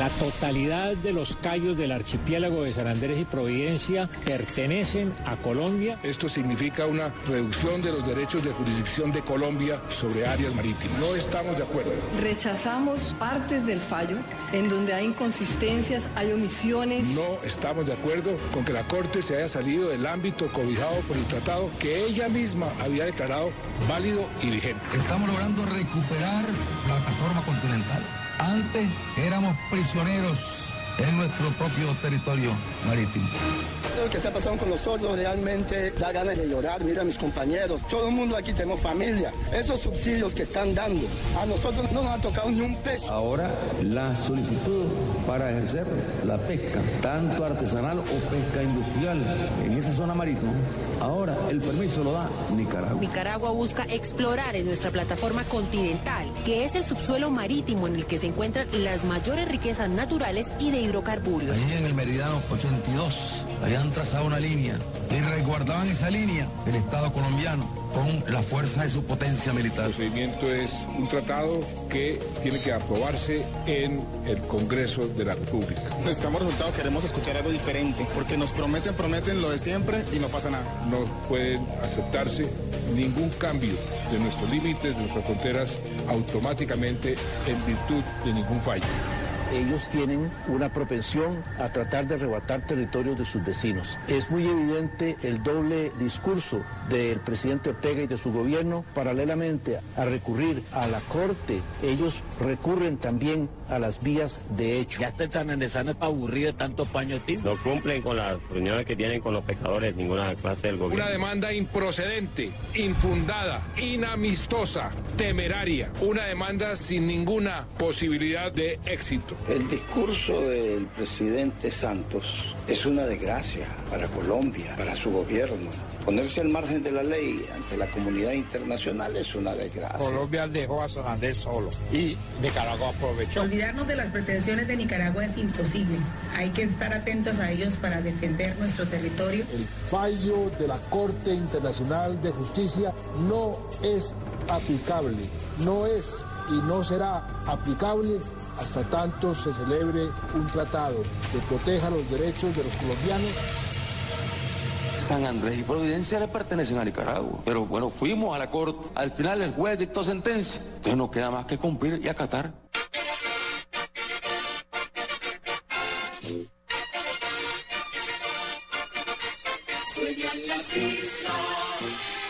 La totalidad de los callos del archipiélago de San Andrés y Providencia pertenecen a Colombia. Esto significa una reducción de los derechos de jurisdicción de Colombia sobre áreas marítimas. No estamos de acuerdo. Rechazamos partes del fallo en donde hay inconsistencias, hay omisiones. No estamos de acuerdo con que la Corte se haya salido del ámbito cobijado por el tratado que ella misma había declarado válido y vigente. Estamos logrando recuperar la plataforma continental. Antes éramos prisioneros en nuestro propio territorio marítimo. Lo que está pasando con nosotros realmente da ganas de llorar. Mira a mis compañeros, todo el mundo aquí tenemos familia. Esos subsidios que están dando, a nosotros no nos ha tocado ni un peso. Ahora la solicitud para ejercer la pesca, tanto artesanal o pesca industrial en esa zona marítima, ahora el permiso lo da Nicaragua. Nicaragua busca explorar en nuestra plataforma continental, que es el subsuelo marítimo en el que se encuentran las mayores riquezas naturales y de hidrocarburos. Ahí en el meridiano 82 habían trazado una línea y resguardaban esa línea el Estado colombiano con la fuerza de su potencia militar. El procedimiento es un tratado que tiene que aprobarse en el Congreso de la República. Necesitamos resultados, queremos escuchar algo diferente, porque nos prometen, prometen lo de siempre y no pasa nada. No pueden aceptarse ningún cambio de nuestros límites, de nuestras fronteras, automáticamente en virtud de ningún fallo ellos tienen una propensión a tratar de arrebatar territorios de sus vecinos. Es muy evidente el doble discurso del presidente Ortega y de su gobierno. Paralelamente a recurrir a la Corte, ellos recurren también a las vías de hecho. Ya está San Andresano aburrido de tanto paño No cumplen con las reuniones que tienen con los pescadores ninguna clase del gobierno. Una demanda improcedente, infundada, inamistosa, temeraria. Una demanda sin ninguna posibilidad de éxito. El discurso del presidente Santos es una desgracia para Colombia, para su gobierno. Ponerse al margen de la ley ante la comunidad internacional es una desgracia. Colombia dejó a San Andrés solo y Nicaragua aprovechó. Olvidarnos de las pretensiones de Nicaragua es imposible. Hay que estar atentos a ellos para defender nuestro territorio. El fallo de la Corte Internacional de Justicia no es aplicable, no es y no será aplicable hasta tanto se celebre un tratado que proteja los derechos de los colombianos. San Andrés y Providencia le pertenecen a Nicaragua. Pero bueno, fuimos a la corte. Al final el juez dictó sentencia. Entonces no queda más que cumplir y acatar. Sueñan las islas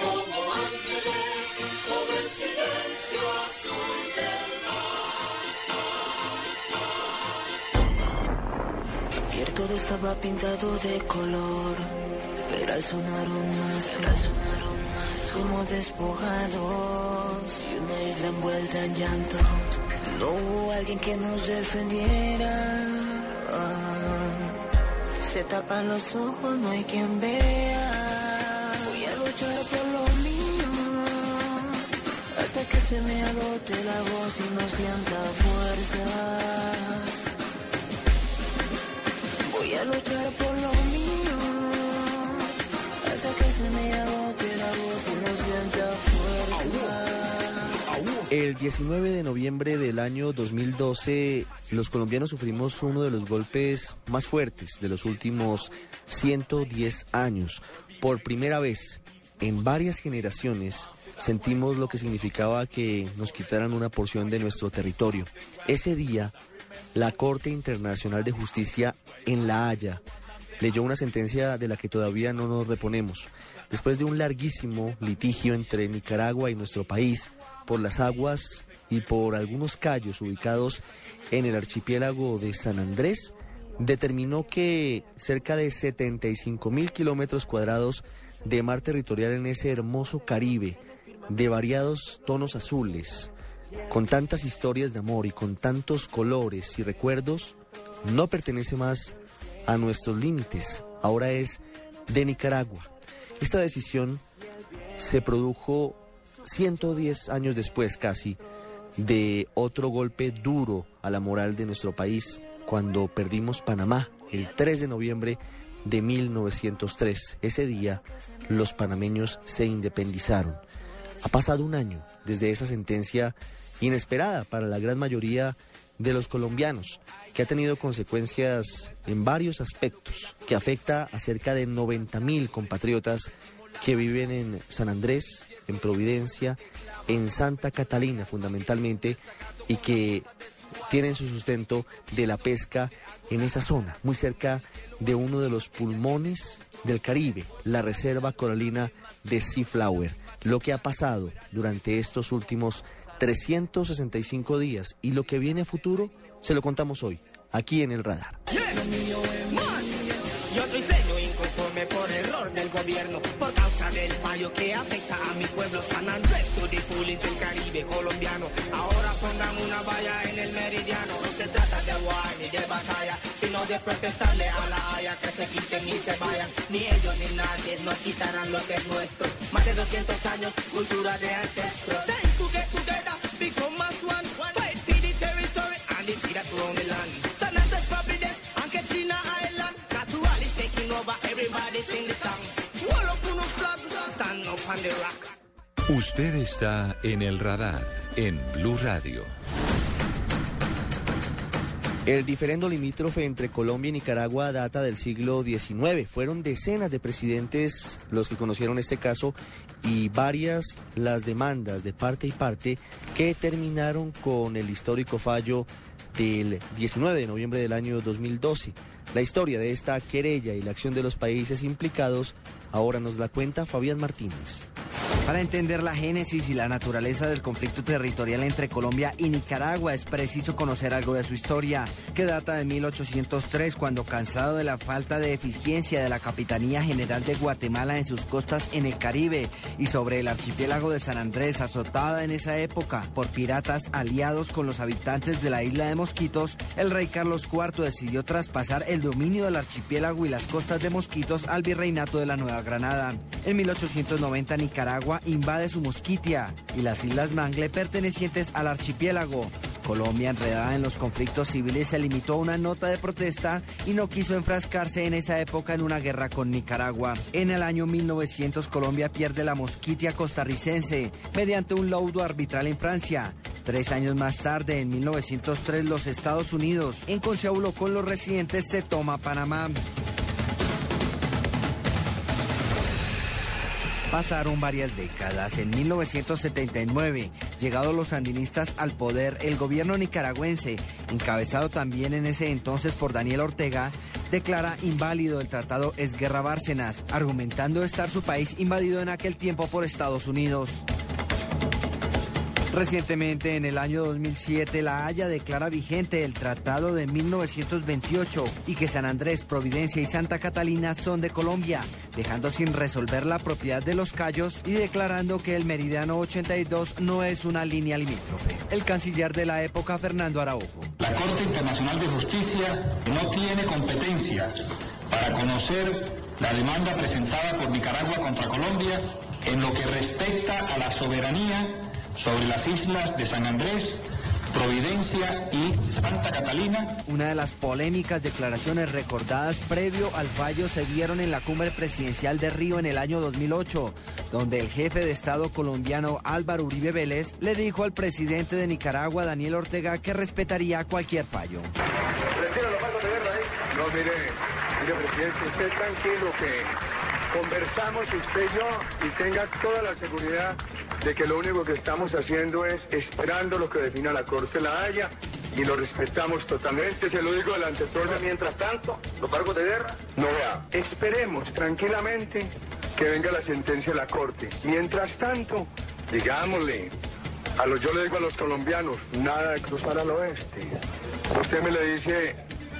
como ángeles sobre el silencio azul del mar. Todo estaba pintado de color, al sonar más, al sonar más, fuimos despojados y una isla envuelta en llanto. No hubo alguien que nos defendiera. Se tapan los ojos, no hay quien vea. Voy a luchar por lo mío hasta que se me agote la voz y no sienta fuerzas. Voy a luchar por lo mío El 19 de noviembre del año 2012, los colombianos sufrimos uno de los golpes más fuertes de los últimos 110 años. Por primera vez en varias generaciones sentimos lo que significaba que nos quitaran una porción de nuestro territorio. Ese día, la Corte Internacional de Justicia en La Haya leyó una sentencia de la que todavía no nos reponemos. Después de un larguísimo litigio entre Nicaragua y nuestro país por las aguas y por algunos callos ubicados en el archipiélago de San Andrés, determinó que cerca de 75 mil kilómetros cuadrados de mar territorial en ese hermoso Caribe, de variados tonos azules, con tantas historias de amor y con tantos colores y recuerdos, no pertenece más a nuestros límites, ahora es de Nicaragua. Esta decisión se produjo 110 años después casi de otro golpe duro a la moral de nuestro país cuando perdimos Panamá el 3 de noviembre de 1903. Ese día los panameños se independizaron. Ha pasado un año desde esa sentencia inesperada para la gran mayoría de los colombianos, que ha tenido consecuencias en varios aspectos, que afecta a cerca de 90 mil compatriotas que viven en San Andrés, en Providencia, en Santa Catalina fundamentalmente, y que tienen su sustento de la pesca en esa zona, muy cerca de uno de los pulmones del Caribe, la Reserva Coralina de Seaflower. Lo que ha pasado durante estos últimos 365 días y lo que viene a futuro, se lo contamos hoy, aquí en el radar. Por error del gobierno, por causa del fallo que afecta a mi pueblo San Andrés, Tudipulis del Caribe colombiano. Ahora pongamos una valla en el meridiano, no se trata de war ni de batalla, sino de protestarle a la Haya que se quiten y se vayan. Ni ellos ni nadie nos quitarán lo que es nuestro. Más de 200 años, cultura de ancestros. Usted está en el radar en Blue Radio. El diferendo limítrofe entre Colombia y Nicaragua data del siglo XIX. Fueron decenas de presidentes los que conocieron este caso y varias las demandas de parte y parte que terminaron con el histórico fallo del 19 de noviembre del año 2012. La historia de esta querella y la acción de los países implicados ahora nos la cuenta Fabián Martínez. Para entender la génesis y la naturaleza del conflicto territorial entre Colombia y Nicaragua es preciso conocer algo de su historia, que data de 1803, cuando cansado de la falta de eficiencia de la Capitanía General de Guatemala en sus costas en el Caribe y sobre el archipiélago de San Andrés, azotada en esa época por piratas aliados con los habitantes de la isla de Mosquitos, el rey Carlos IV decidió traspasar el dominio del archipiélago y las costas de Mosquitos al virreinato de la Nueva Granada. En 1890 Nicaragua invade su Mosquitia y las Islas Mangle pertenecientes al archipiélago. Colombia, enredada en los conflictos civiles, se limitó a una nota de protesta y no quiso enfrascarse en esa época en una guerra con Nicaragua. En el año 1900 Colombia pierde la Mosquitia costarricense mediante un laudo arbitral en Francia. Tres años más tarde, en 1903, los Estados Unidos, en conciliabulo con los residentes, se toma Panamá. Pasaron varias décadas. En 1979, llegados los sandinistas al poder, el gobierno nicaragüense, encabezado también en ese entonces por Daniel Ortega, declara inválido el tratado Esguerra Bárcenas, argumentando estar su país invadido en aquel tiempo por Estados Unidos. Recientemente, en el año 2007, La Haya declara vigente el Tratado de 1928 y que San Andrés, Providencia y Santa Catalina son de Colombia, dejando sin resolver la propiedad de los Cayos y declarando que el Meridiano 82 no es una línea limítrofe. El canciller de la época, Fernando Araujo. La Corte Internacional de Justicia no tiene competencia para conocer la demanda presentada por Nicaragua contra Colombia en lo que respecta a la soberanía sobre las islas de San Andrés, Providencia y Santa Catalina. Una de las polémicas declaraciones recordadas previo al fallo se dieron en la cumbre presidencial de Río en el año 2008, donde el jefe de Estado colombiano Álvaro Uribe Vélez le dijo al presidente de Nicaragua, Daniel Ortega, que respetaría cualquier fallo. No, mire, mire, presidente, esté tranquilo que conversamos usted y yo y tenga toda la seguridad de que lo único que estamos haciendo es esperando lo que defina la Corte La Haya y lo respetamos totalmente, se lo digo delante de todos. Mientras tanto, los cargos de guerra. No vea, esperemos tranquilamente que venga la sentencia de la Corte. Mientras tanto, digámosle, a los, yo le digo a los colombianos, nada de cruzar al oeste. Usted me le dice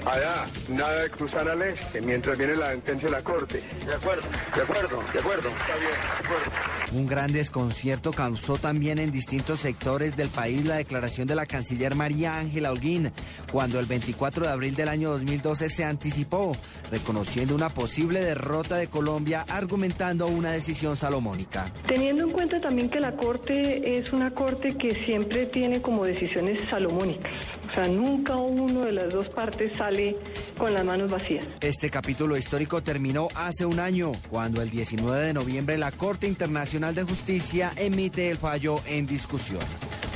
Allá, nada de cruzar al este mientras viene la sentencia de la Corte. De acuerdo, de acuerdo, de acuerdo. Está bien, de acuerdo. Un gran desconcierto causó también en distintos sectores del país la declaración de la canciller María Ángela Holguín, cuando el 24 de abril del año 2012 se anticipó, reconociendo una posible derrota de Colombia, argumentando una decisión salomónica. Teniendo en cuenta también que la Corte es una Corte que siempre tiene como decisiones salomónicas, o sea, nunca uno de las dos partes sale con las manos vacías. Este capítulo histórico terminó hace un año, cuando el 19 de noviembre la Corte Internacional de Justicia emite el fallo en discusión.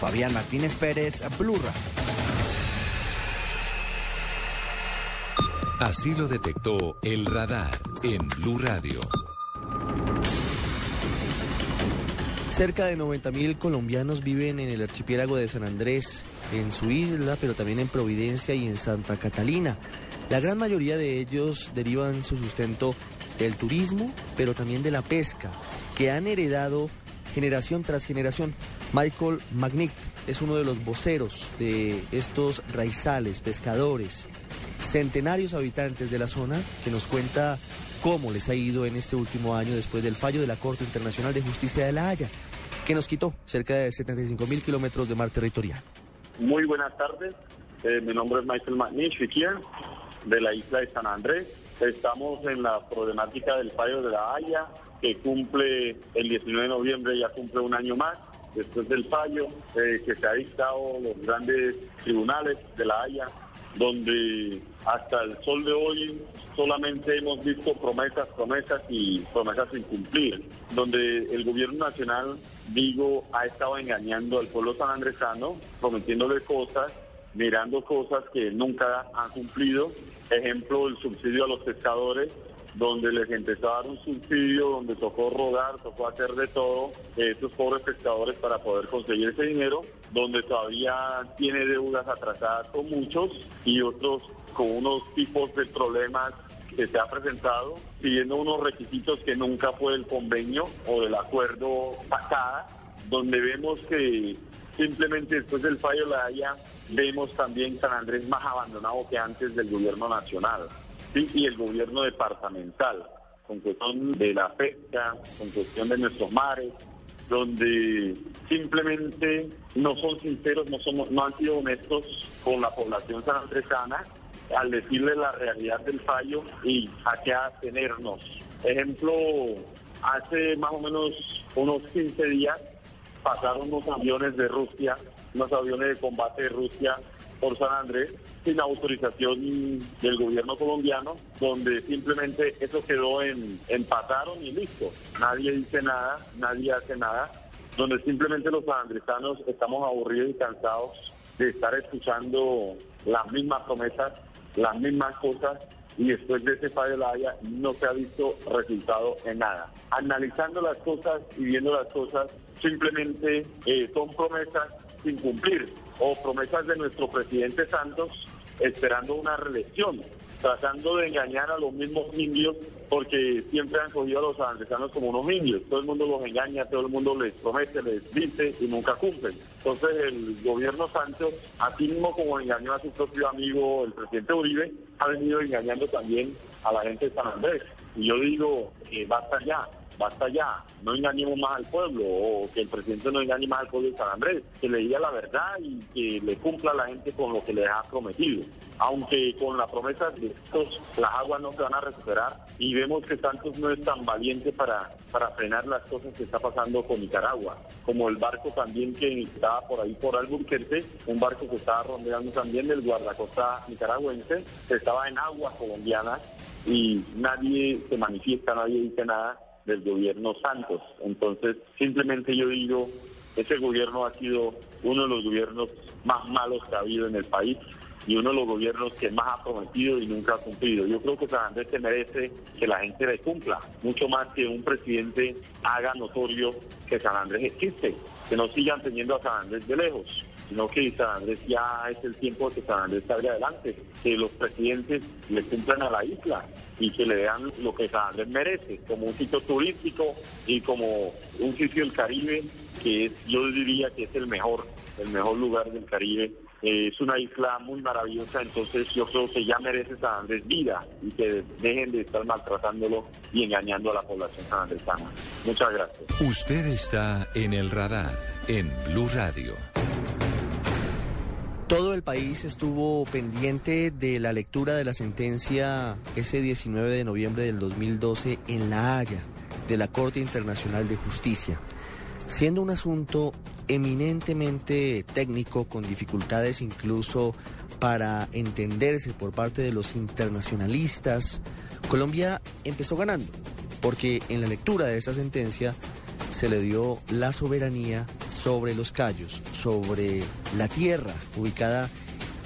Fabián Martínez Pérez, Blue Radio. Así lo detectó el radar en Blue Radio. Cerca de 90.000 colombianos viven en el archipiélago de San Andrés, en su isla, pero también en Providencia y en Santa Catalina. La gran mayoría de ellos derivan su sustento del turismo, pero también de la pesca, que han heredado generación tras generación. Michael Magnick es uno de los voceros de estos raizales, pescadores, centenarios habitantes de la zona, que nos cuenta cómo les ha ido en este último año después del fallo de la Corte Internacional de Justicia de La Haya, que nos quitó cerca de 75 mil kilómetros de mar territorial. Muy buenas tardes, Eh, mi nombre es Michael Fiquier, de la isla de San Andrés. Estamos en la problemática del fallo de La Haya, que cumple el 19 de noviembre, ya cumple un año más después del fallo eh, que se ha dictado los grandes tribunales de La Haya, donde hasta el sol de hoy solamente hemos visto promesas, promesas y promesas sin cumplir, donde el gobierno nacional, digo, ha estado engañando al pueblo sanandresano, prometiéndole cosas, mirando cosas que nunca han cumplido. Ejemplo, el subsidio a los pescadores, donde les empezó a dar un subsidio, donde tocó rodar, tocó hacer de todo, eh, estos pobres pescadores para poder conseguir ese dinero, donde todavía tiene deudas atrasadas con muchos y otros con unos tipos de problemas que se ha presentado, siguiendo unos requisitos que nunca fue el convenio o del acuerdo pasada, donde vemos que simplemente después del fallo de la Haya vemos también San Andrés más abandonado que antes del gobierno nacional y el gobierno departamental, con cuestión de la pesca, con cuestión de nuestros mares, donde simplemente no son sinceros, no, somos, no han sido honestos con la población sanandresana al decirle la realidad del fallo y a qué atenernos. Ejemplo, hace más o menos unos 15 días pasaron unos aviones de Rusia, unos aviones de combate de Rusia por San Andrés sin autorización del gobierno colombiano, donde simplemente eso quedó en empataron y listo. Nadie dice nada, nadie hace nada, donde simplemente los sanandresanos estamos aburridos y cansados de estar escuchando las mismas promesas, las mismas cosas y después de ese fallo de la Haya no se ha visto resultado en nada. Analizando las cosas y viendo las cosas, simplemente eh, son promesas sin cumplir o promesas de nuestro presidente Santos esperando una reelección, tratando de engañar a los mismos indios porque siempre han cogido a los andresanos como unos indios. Todo el mundo los engaña, todo el mundo les promete, les dice y nunca cumplen. Entonces el gobierno Santos, así mismo como engañó a su propio amigo el presidente Uribe, ha venido engañando también a la gente de San Andrés. Y yo digo, basta ya, basta ya, no engañemos más al pueblo o que el presidente no engañe más al pueblo de San Andrés, que le diga la verdad y que le cumpla a la gente con lo que les ha prometido. Aunque con la promesa de estos las aguas no se van a recuperar y vemos que Santos no es tan valiente para, para frenar las cosas que está pasando con Nicaragua, como el barco también que estaba por ahí por Alburquerque, un barco que estaba rondeando también del guardacosta nicaragüense, estaba en aguas colombianas y nadie se manifiesta, nadie dice nada del gobierno Santos. Entonces, simplemente yo digo, ese gobierno ha sido uno de los gobiernos más malos que ha habido en el país y uno de los gobiernos que más ha prometido y nunca ha cumplido. Yo creo que San Andrés se merece que la gente le cumpla, mucho más que un presidente haga notorio que San Andrés existe, que no sigan teniendo a San Andrés de lejos sino que San Andrés ya es el tiempo que San Andrés salga adelante, que los presidentes le cumplan a la isla y que le den lo que San Andrés merece, como un sitio turístico y como un sitio del Caribe que yo diría que es el mejor, el mejor lugar del Caribe Eh, es una isla muy maravillosa, entonces yo creo que ya merece San Andrés vida y que dejen de estar maltratándolo y engañando a la población sanandresana. Muchas gracias. Usted está en el radar en Blue Radio. Todo el país estuvo pendiente de la lectura de la sentencia ese 19 de noviembre del 2012 en La Haya de la Corte Internacional de Justicia, siendo un asunto eminentemente técnico con dificultades incluso para entenderse por parte de los internacionalistas. Colombia empezó ganando porque en la lectura de esa sentencia se le dio la soberanía sobre los Cayos, sobre la tierra ubicada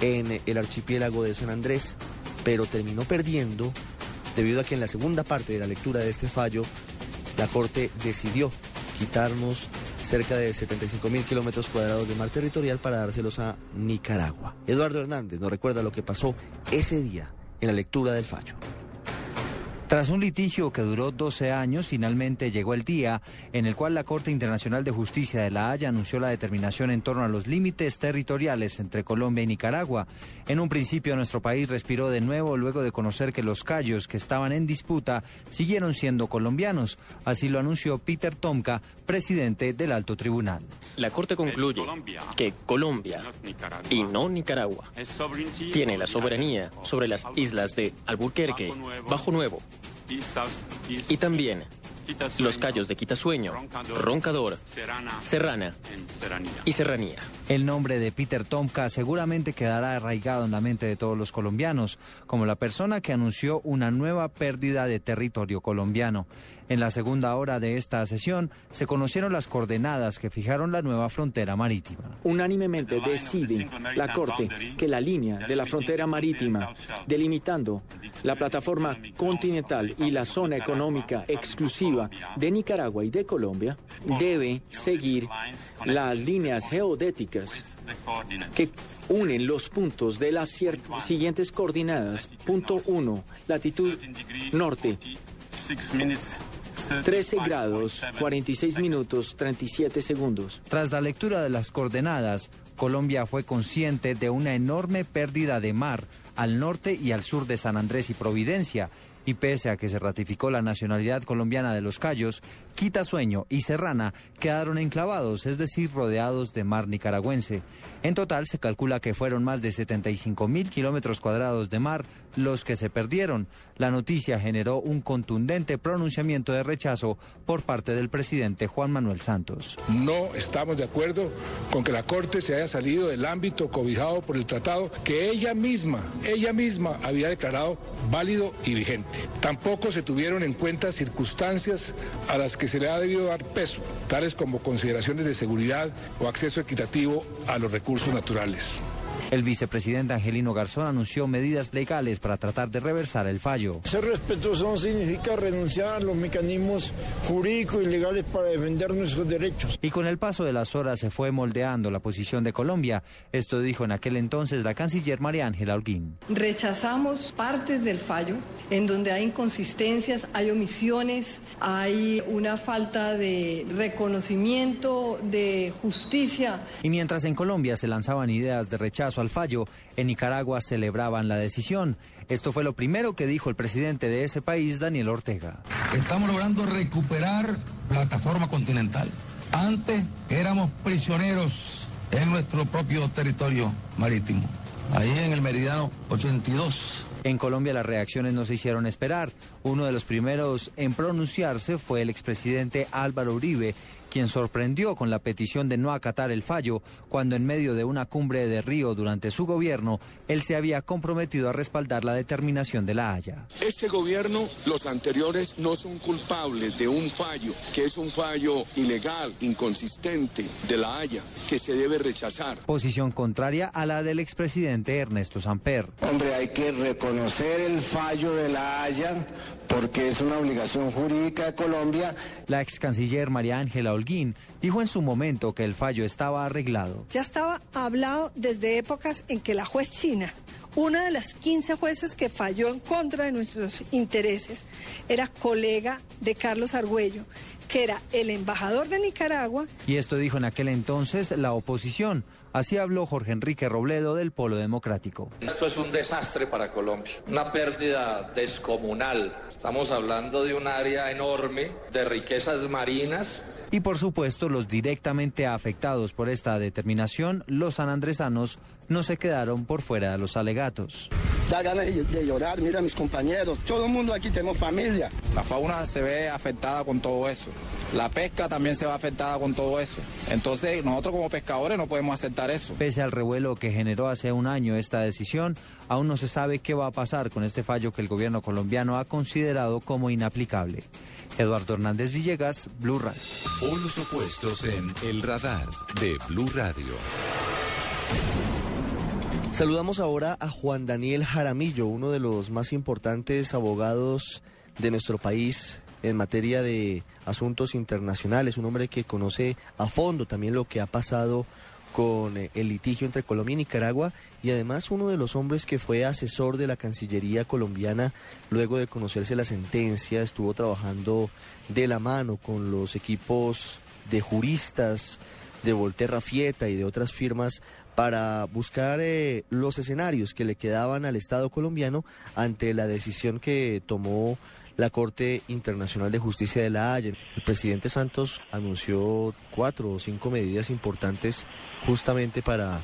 en el archipiélago de San Andrés, pero terminó perdiendo debido a que en la segunda parte de la lectura de este fallo, la Corte decidió quitarnos cerca de 75 mil kilómetros cuadrados de mar territorial para dárselos a Nicaragua. Eduardo Hernández nos recuerda lo que pasó ese día en la lectura del fallo. Tras un litigio que duró 12 años, finalmente llegó el día en el cual la Corte Internacional de Justicia de La Haya anunció la determinación en torno a los límites territoriales entre Colombia y Nicaragua. En un principio nuestro país respiró de nuevo luego de conocer que los callos que estaban en disputa siguieron siendo colombianos. Así lo anunció Peter Tomka, presidente del Alto Tribunal. La Corte concluye que Colombia y no Nicaragua tiene la soberanía sobre las islas de Alburquerque, Bajo Nuevo, y también los callos de Quitasueño, Roncador, Serrana y Serranía. El nombre de Peter Tomka seguramente quedará arraigado en la mente de todos los colombianos, como la persona que anunció una nueva pérdida de territorio colombiano. En la segunda hora de esta sesión se conocieron las coordenadas que fijaron la nueva frontera marítima. Unánimemente decide la Corte que la línea de la frontera marítima, delimitando la plataforma continental y la zona económica exclusiva de Nicaragua y de Colombia, debe seguir las líneas geodéticas que unen los puntos de las siguientes coordinadas. Punto 1, latitud norte. 13 grados, 46 minutos, 37 segundos. Tras la lectura de las coordenadas, Colombia fue consciente de una enorme pérdida de mar al norte y al sur de San Andrés y Providencia, y pese a que se ratificó la nacionalidad colombiana de los Cayos, Quitasueño y Serrana quedaron enclavados, es decir, rodeados de mar nicaragüense. En total se calcula que fueron más de 75 mil kilómetros cuadrados de mar los que se perdieron. La noticia generó un contundente pronunciamiento de rechazo por parte del presidente Juan Manuel Santos. No estamos de acuerdo con que la Corte se haya salido del ámbito cobijado por el tratado que ella misma, ella misma había declarado válido y vigente. Tampoco se tuvieron en cuenta circunstancias a las que se le ha debido dar peso, tales como consideraciones de seguridad o acceso equitativo a los recursos naturales. El vicepresidente Angelino Garzón anunció medidas legales para tratar de reversar el fallo. Ser respetuoso no significa renunciar a los mecanismos jurídicos y legales para defender nuestros derechos. Y con el paso de las horas se fue moldeando la posición de Colombia. Esto dijo en aquel entonces la canciller María Ángela Holguín. Rechazamos partes del fallo en donde hay inconsistencias, hay omisiones, hay una falta de reconocimiento, de justicia. Y mientras en Colombia se lanzaban ideas de rechazo al fallo, en Nicaragua celebraban la decisión. Esto fue lo primero que dijo el presidente de ese país, Daniel Ortega. Estamos logrando recuperar plataforma continental. Antes éramos prisioneros en nuestro propio territorio marítimo, ahí en el meridiano 82. En Colombia las reacciones no se hicieron esperar. Uno de los primeros en pronunciarse fue el expresidente Álvaro Uribe, quien sorprendió con la petición de no acatar el fallo cuando en medio de una cumbre de Río durante su gobierno, él se había comprometido a respaldar la determinación de la Haya. Este gobierno, los anteriores, no son culpables de un fallo, que es un fallo ilegal, inconsistente de la Haya, que se debe rechazar. Posición contraria a la del expresidente Ernesto Samper. Hombre, hay que reconocer el fallo de la Haya porque es una obligación jurídica de Colombia. La ex canciller María Ángela Holguín dijo en su momento que el fallo estaba arreglado. Ya estaba hablado desde épocas en que la juez china Una de las 15 jueces que falló en contra de nuestros intereses era colega de Carlos Argüello, que era el embajador de Nicaragua. Y esto dijo en aquel entonces la oposición. Así habló Jorge Enrique Robledo del Polo Democrático. Esto es un desastre para Colombia, una pérdida descomunal. Estamos hablando de un área enorme de riquezas marinas y por supuesto, los directamente afectados por esta determinación, los sanandresanos, no se quedaron por fuera de los alegatos. Da ganas de llorar, mira a mis compañeros, todo el mundo aquí tenemos familia. La fauna se ve afectada con todo eso. La pesca también se va afectada con todo eso. Entonces, nosotros como pescadores no podemos aceptar eso. Pese al revuelo que generó hace un año esta decisión, aún no se sabe qué va a pasar con este fallo que el gobierno colombiano ha considerado como inaplicable. Eduardo Hernández Villegas, Blue Radio. los opuestos en El Radar de Blue Radio. Saludamos ahora a Juan Daniel Jaramillo, uno de los más importantes abogados de nuestro país en materia de asuntos internacionales, un hombre que conoce a fondo también lo que ha pasado con eh, el litigio entre Colombia y Nicaragua y además uno de los hombres que fue asesor de la Cancillería colombiana luego de conocerse la sentencia, estuvo trabajando de la mano con los equipos de juristas de Volterra Fieta y de otras firmas para buscar eh, los escenarios que le quedaban al Estado colombiano ante la decisión que tomó la Corte Internacional de Justicia de la Haya. El presidente Santos anunció cuatro o cinco medidas importantes justamente para,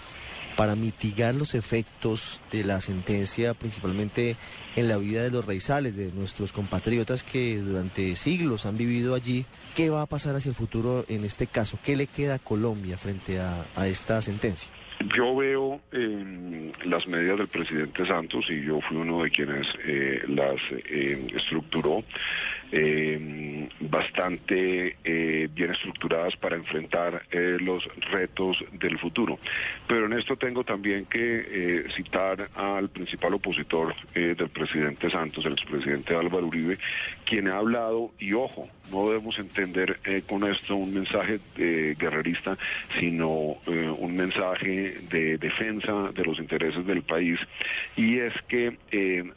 para mitigar los efectos de la sentencia, principalmente en la vida de los raizales, de nuestros compatriotas que durante siglos han vivido allí. ¿Qué va a pasar hacia el futuro en este caso? ¿Qué le queda a Colombia frente a, a esta sentencia? Yo veo eh, las medidas del presidente Santos y yo fui uno de quienes eh, las eh, estructuró eh, bastante eh, bien estructuradas para enfrentar eh, los retos del futuro. Pero en esto tengo también que citar al principal opositor del presidente Santos, el expresidente Álvaro Uribe, quien ha hablado, y ojo, no debemos entender con esto un mensaje guerrerista, sino un mensaje de defensa de los intereses del país, y es que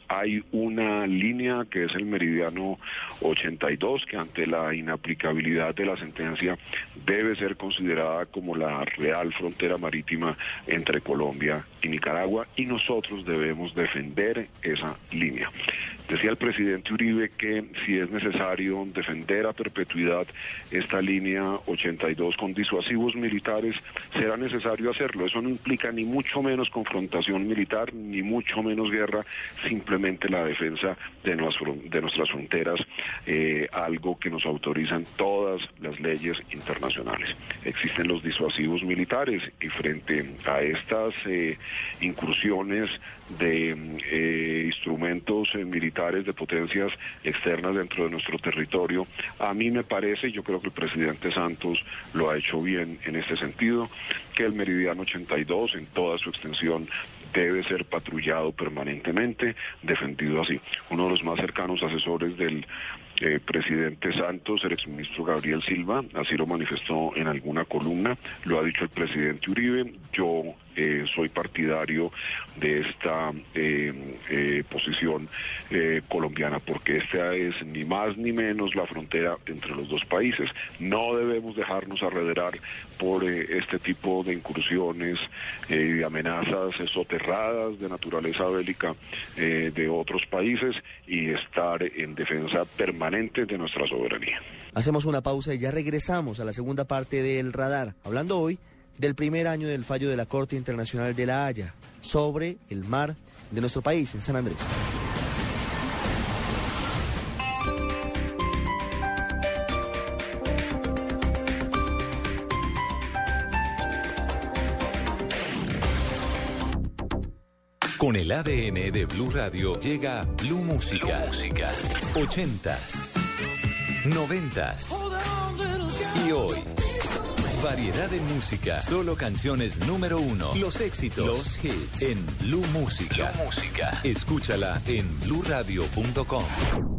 hay una línea que es el meridiano 82, que ante la inaplicabilidad de la sentencia debe ser considerada como la real frontera marítima entre Colombia y Nicaragua y nosotros debemos defender esa línea. Decía el presidente Uribe que si es necesario defender a perpetuidad esta línea 82 con disuasivos militares, será necesario hacerlo. Eso no implica ni mucho menos confrontación militar, ni mucho menos guerra, simplemente la defensa de, nuestras fronteras eh, algo que nos autorizan todas las leyes internacionales. Existen los disuasivos militares y frente a estas eh, incursiones de eh, instrumentos militares de potencias externas dentro de nuestro territorio, a mí me parece, y yo creo que el presidente Santos lo ha hecho bien en este sentido, que el Meridiano 82 en toda su extensión debe ser patrullado permanentemente, defendido así. Uno de los más cercanos asesores del eh, presidente Santos, el exministro Gabriel Silva, así lo manifestó en alguna columna, lo ha dicho el presidente Uribe, yo eh, soy partidario de esta eh, posición colombiana, porque esta es ni más ni menos la frontera entre los dos países. No debemos dejarnos arrederar por este tipo de incursiones y de amenazas soterradas de naturaleza bélica de otros países y estar en defensa permanente de nuestra soberanía. Hacemos una pausa y ya regresamos a la segunda parte del radar, hablando hoy del primer año del fallo de la Corte Internacional de la Haya sobre el mar de nuestro país, en San Andrés. Con el ADN de Blue Radio llega Blue Música. Música. 80s, 90s y hoy. Variedad de música, solo canciones número uno, los éxitos, los hits en Blue Música. Blue Música. Escúchala en bluradio.com.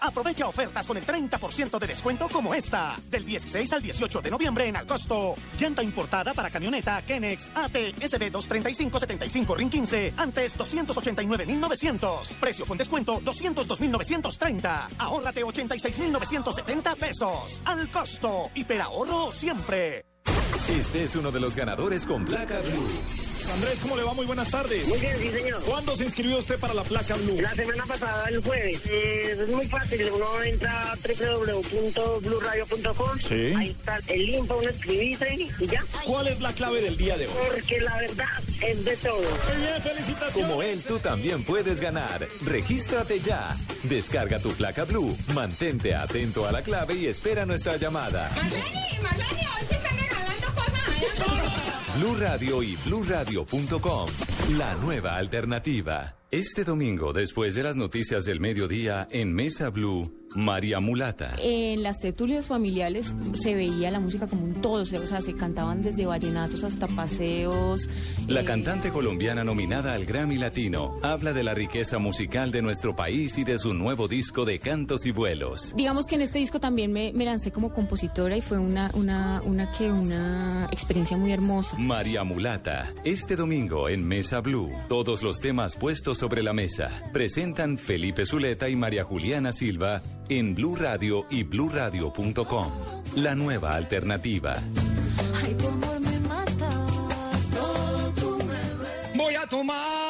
Aprovecha ofertas con el 30% de descuento como esta. Del 16 al 18 de noviembre en Alcosto. Llanta importada para camioneta Kenex AT SB 235-75 RIN 15. Antes 289.900. Precio con descuento 202.930. Ahórrate 86.970 pesos. Al costo. Hiperahorro siempre. Este es uno de los ganadores con placa blue. Andrés, ¿cómo le va? Muy buenas tardes. Muy bien, sí, señor. ¿Cuándo se inscribió usted para la placa blue? La semana pasada, el jueves. Eh, es muy fácil. Uno entra a www.bluradio.com. Sí. Ahí está el link para uno inscribirse y ya. ¿Cuál es la clave del día de hoy? Porque la verdad es de todo. Muy bien, felicitaciones. Como él, tú también puedes ganar. Regístrate ya. Descarga tu placa blue, mantente atento a la clave y espera nuestra llamada. Marlene, Marlene, hoy se están regalando cosas. Blue Radio y bluradio.com. La nueva alternativa. Este domingo, después de las noticias del mediodía, en Mesa Blue, María Mulata. En las tertulias familiares se veía la música como un todo, o sea, se cantaban desde vallenatos hasta paseos. La eh, cantante colombiana nominada al Grammy Latino habla de la riqueza musical de nuestro país y de su nuevo disco de cantos y vuelos. Digamos que en este disco también me, me lancé como compositora y fue una, una, una, que, una experiencia muy hermosa. María Mulata, este domingo en Mesa Blue, todos los temas puestos sobre la mesa. Presentan Felipe Zuleta y María Juliana Silva en Blue Radio y bluradio.com. La nueva alternativa. Voy a tomar,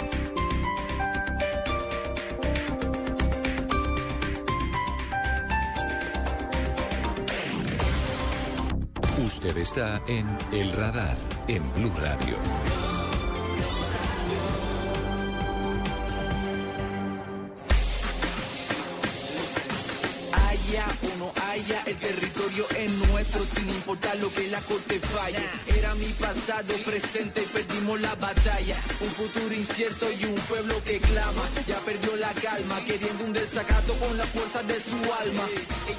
Usted está en El Radar, en Blue Radio. Haya o no haya, el territorio es nuestro sin importar lo que la corte falle. Era mi pasado, presente y perdimos la batalla. Un futuro incierto y un pueblo que clama. Ya perdió la calma, queriendo un desacato con la fuerza de su alma.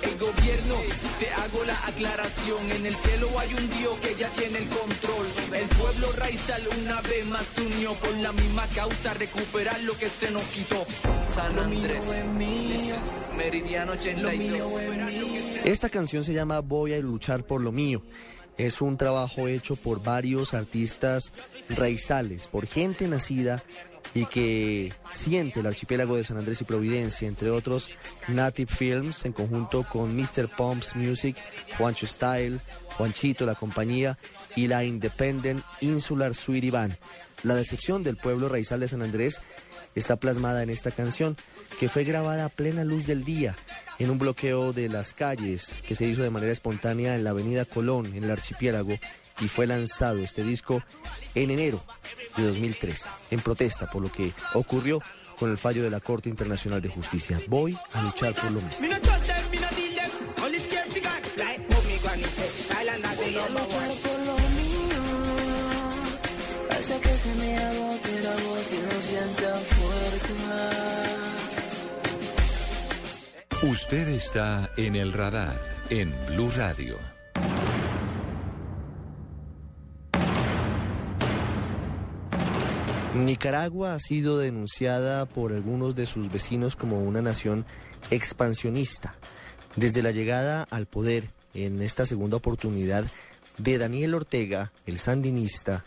El gobierno, te hago la aclaración. En el cielo hay un Dios que ya tiene el control. El pueblo raizal una vez más se unió por la misma causa, recuperar lo que se nos quitó. San Andrés, Meridiano 82. Esta canción se llama Voy a luchar por lo mío. Es un trabajo hecho por varios artistas raizales, por gente nacida y que siente el archipiélago de San Andrés y Providencia, entre otros Native Films en conjunto con Mr. Pumps Music, Juancho Style, Juanchito, la compañía y la Independent Insular Sweetie Band. La decepción del pueblo raizal de San Andrés está plasmada en esta canción que fue grabada a plena luz del día en un bloqueo de las calles que se hizo de manera espontánea en la avenida Colón, en el archipiélago, y fue lanzado este disco en enero de 2003, en protesta por lo que ocurrió con el fallo de la Corte Internacional de Justicia. Voy a luchar por lo por mío. Hasta que se me agote la voz y no sienta fuerzas Usted está en El Radar, en Blue Radio. Nicaragua ha sido denunciada por algunos de sus vecinos como una nación expansionista. Desde la llegada al poder en esta segunda oportunidad de Daniel Ortega, el sandinista,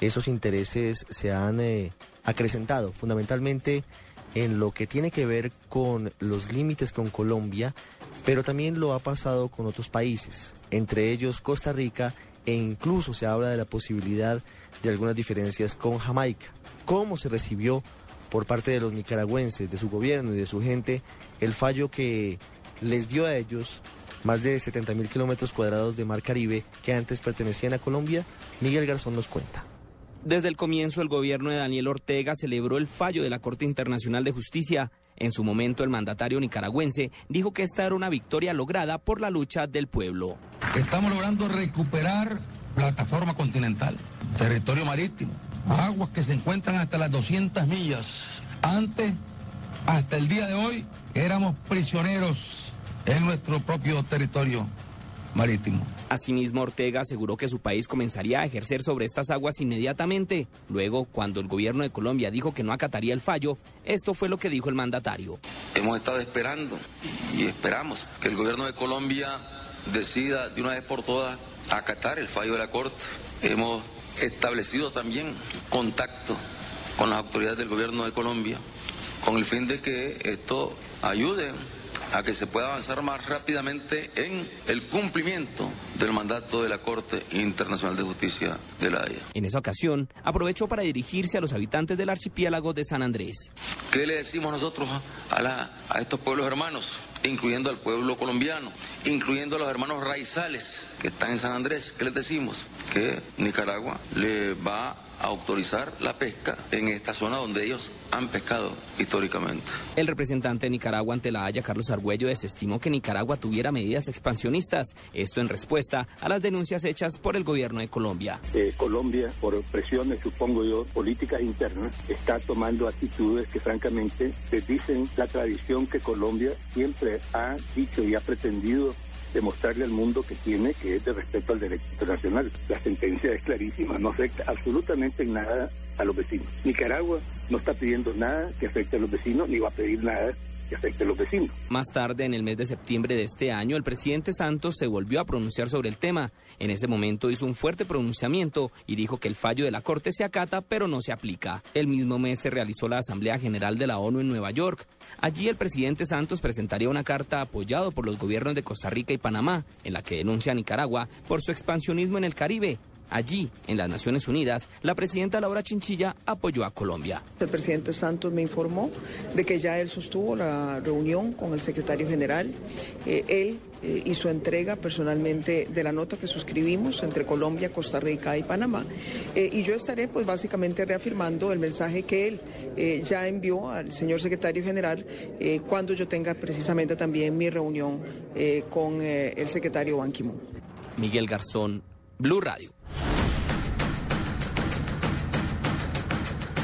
esos intereses se han eh, acrecentado fundamentalmente en lo que tiene que ver con los límites con Colombia, pero también lo ha pasado con otros países, entre ellos Costa Rica, e incluso se habla de la posibilidad de algunas diferencias con Jamaica. ¿Cómo se recibió por parte de los nicaragüenses, de su gobierno y de su gente, el fallo que les dio a ellos más de 70 mil kilómetros cuadrados de mar Caribe que antes pertenecían a Colombia? Miguel Garzón nos cuenta. Desde el comienzo, el gobierno de Daniel Ortega celebró el fallo de la Corte Internacional de Justicia. En su momento, el mandatario nicaragüense dijo que esta era una victoria lograda por la lucha del pueblo. Estamos logrando recuperar plataforma continental, territorio marítimo, aguas que se encuentran hasta las 200 millas. Antes, hasta el día de hoy, éramos prisioneros en nuestro propio territorio marítimo. Asimismo, Ortega aseguró que su país comenzaría a ejercer sobre estas aguas inmediatamente. Luego, cuando el gobierno de Colombia dijo que no acataría el fallo, esto fue lo que dijo el mandatario. Hemos estado esperando y esperamos que el gobierno de Colombia decida de una vez por todas acatar el fallo de la Corte. Hemos establecido también contacto con las autoridades del gobierno de Colombia con el fin de que esto ayude a que se pueda avanzar más rápidamente en el cumplimiento del mandato de la Corte Internacional de Justicia de la Haya. En esa ocasión, aprovechó para dirigirse a los habitantes del archipiélago de San Andrés. ¿Qué le decimos nosotros a, la, a estos pueblos hermanos? incluyendo al pueblo colombiano, incluyendo a los hermanos raizales que están en San Andrés. ¿Qué les decimos? Que Nicaragua le va a autorizar la pesca en esta zona donde ellos han pescado históricamente. El representante de Nicaragua ante la Haya, Carlos Argüello, desestimó que Nicaragua tuviera medidas expansionistas, esto en respuesta a las denuncias hechas por el gobierno de Colombia. Eh, Colombia, por presiones, supongo yo, políticas internas, está tomando actitudes que francamente se dicen la tradición que Colombia siempre ha dicho y ha pretendido demostrarle al mundo que tiene, que es de respeto al derecho internacional. La sentencia es clarísima, no afecta absolutamente en nada a los vecinos. Nicaragua no está pidiendo nada que afecte a los vecinos, ni va a pedir nada que afecte a los vecinos. Más tarde, en el mes de septiembre de este año, el presidente Santos se volvió a pronunciar sobre el tema. En ese momento hizo un fuerte pronunciamiento y dijo que el fallo de la Corte se acata, pero no se aplica. El mismo mes se realizó la Asamblea General de la ONU en Nueva York. Allí el presidente Santos presentaría una carta apoyado por los gobiernos de Costa Rica y Panamá, en la que denuncia a Nicaragua por su expansionismo en el Caribe Allí, en las Naciones Unidas, la presidenta Laura Chinchilla apoyó a Colombia. El presidente Santos me informó de que ya él sostuvo la reunión con el secretario general. Eh, él eh, hizo entrega personalmente de la nota que suscribimos entre Colombia, Costa Rica y Panamá. Eh, y yo estaré pues básicamente reafirmando el mensaje que él ya envió al señor secretario general cuando yo tenga precisamente también mi reunión con el secretario Ban Ki-moon. Miguel Garzón, Blue Radio.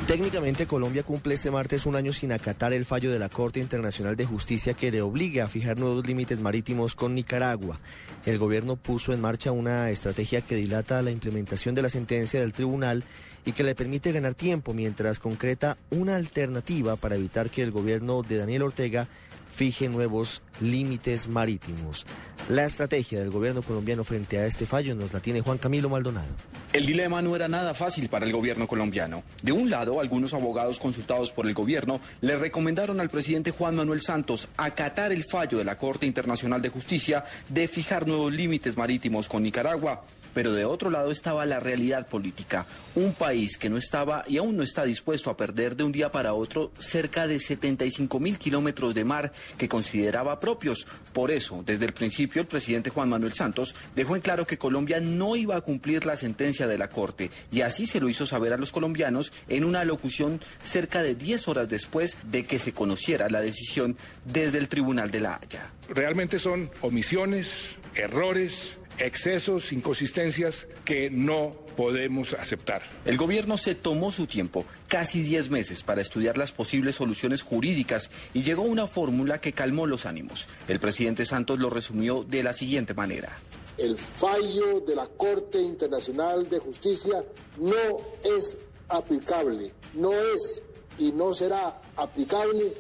Técnicamente Colombia cumple este martes un año sin acatar el fallo de la Corte Internacional de Justicia que le obliga a fijar nuevos límites marítimos con Nicaragua. El gobierno puso en marcha una estrategia que dilata la implementación de la sentencia del tribunal y que le permite ganar tiempo mientras concreta una alternativa para evitar que el gobierno de Daniel Ortega fije nuevos límites marítimos. La estrategia del gobierno colombiano frente a este fallo nos la tiene Juan Camilo Maldonado. El dilema no era nada fácil para el gobierno colombiano. De un lado, algunos abogados consultados por el gobierno le recomendaron al presidente Juan Manuel Santos acatar el fallo de la Corte Internacional de Justicia de fijar nuevos límites marítimos con Nicaragua. Pero de otro lado estaba la realidad política. Un país que no estaba y aún no está dispuesto a perder de un día para otro cerca de 75 mil kilómetros de mar que consideraba propios. Por eso, desde el principio, el presidente Juan Manuel Santos dejó en claro que Colombia no iba a cumplir la sentencia de la Corte. Y así se lo hizo saber a los colombianos en una locución cerca de 10 horas después de que se conociera la decisión desde el Tribunal de la Haya. Realmente son omisiones, errores excesos, inconsistencias que no podemos aceptar. El gobierno se tomó su tiempo, casi 10 meses, para estudiar las posibles soluciones jurídicas y llegó a una fórmula que calmó los ánimos. El presidente Santos lo resumió de la siguiente manera. El fallo de la Corte Internacional de Justicia no es aplicable, no es y no será aplicable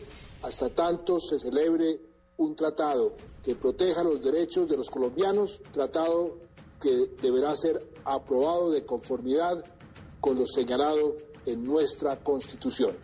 hasta tanto se celebre un tratado que proteja los derechos de los colombianos, tratado que deberá ser aprobado de conformidad con lo señalado en nuestra Constitución.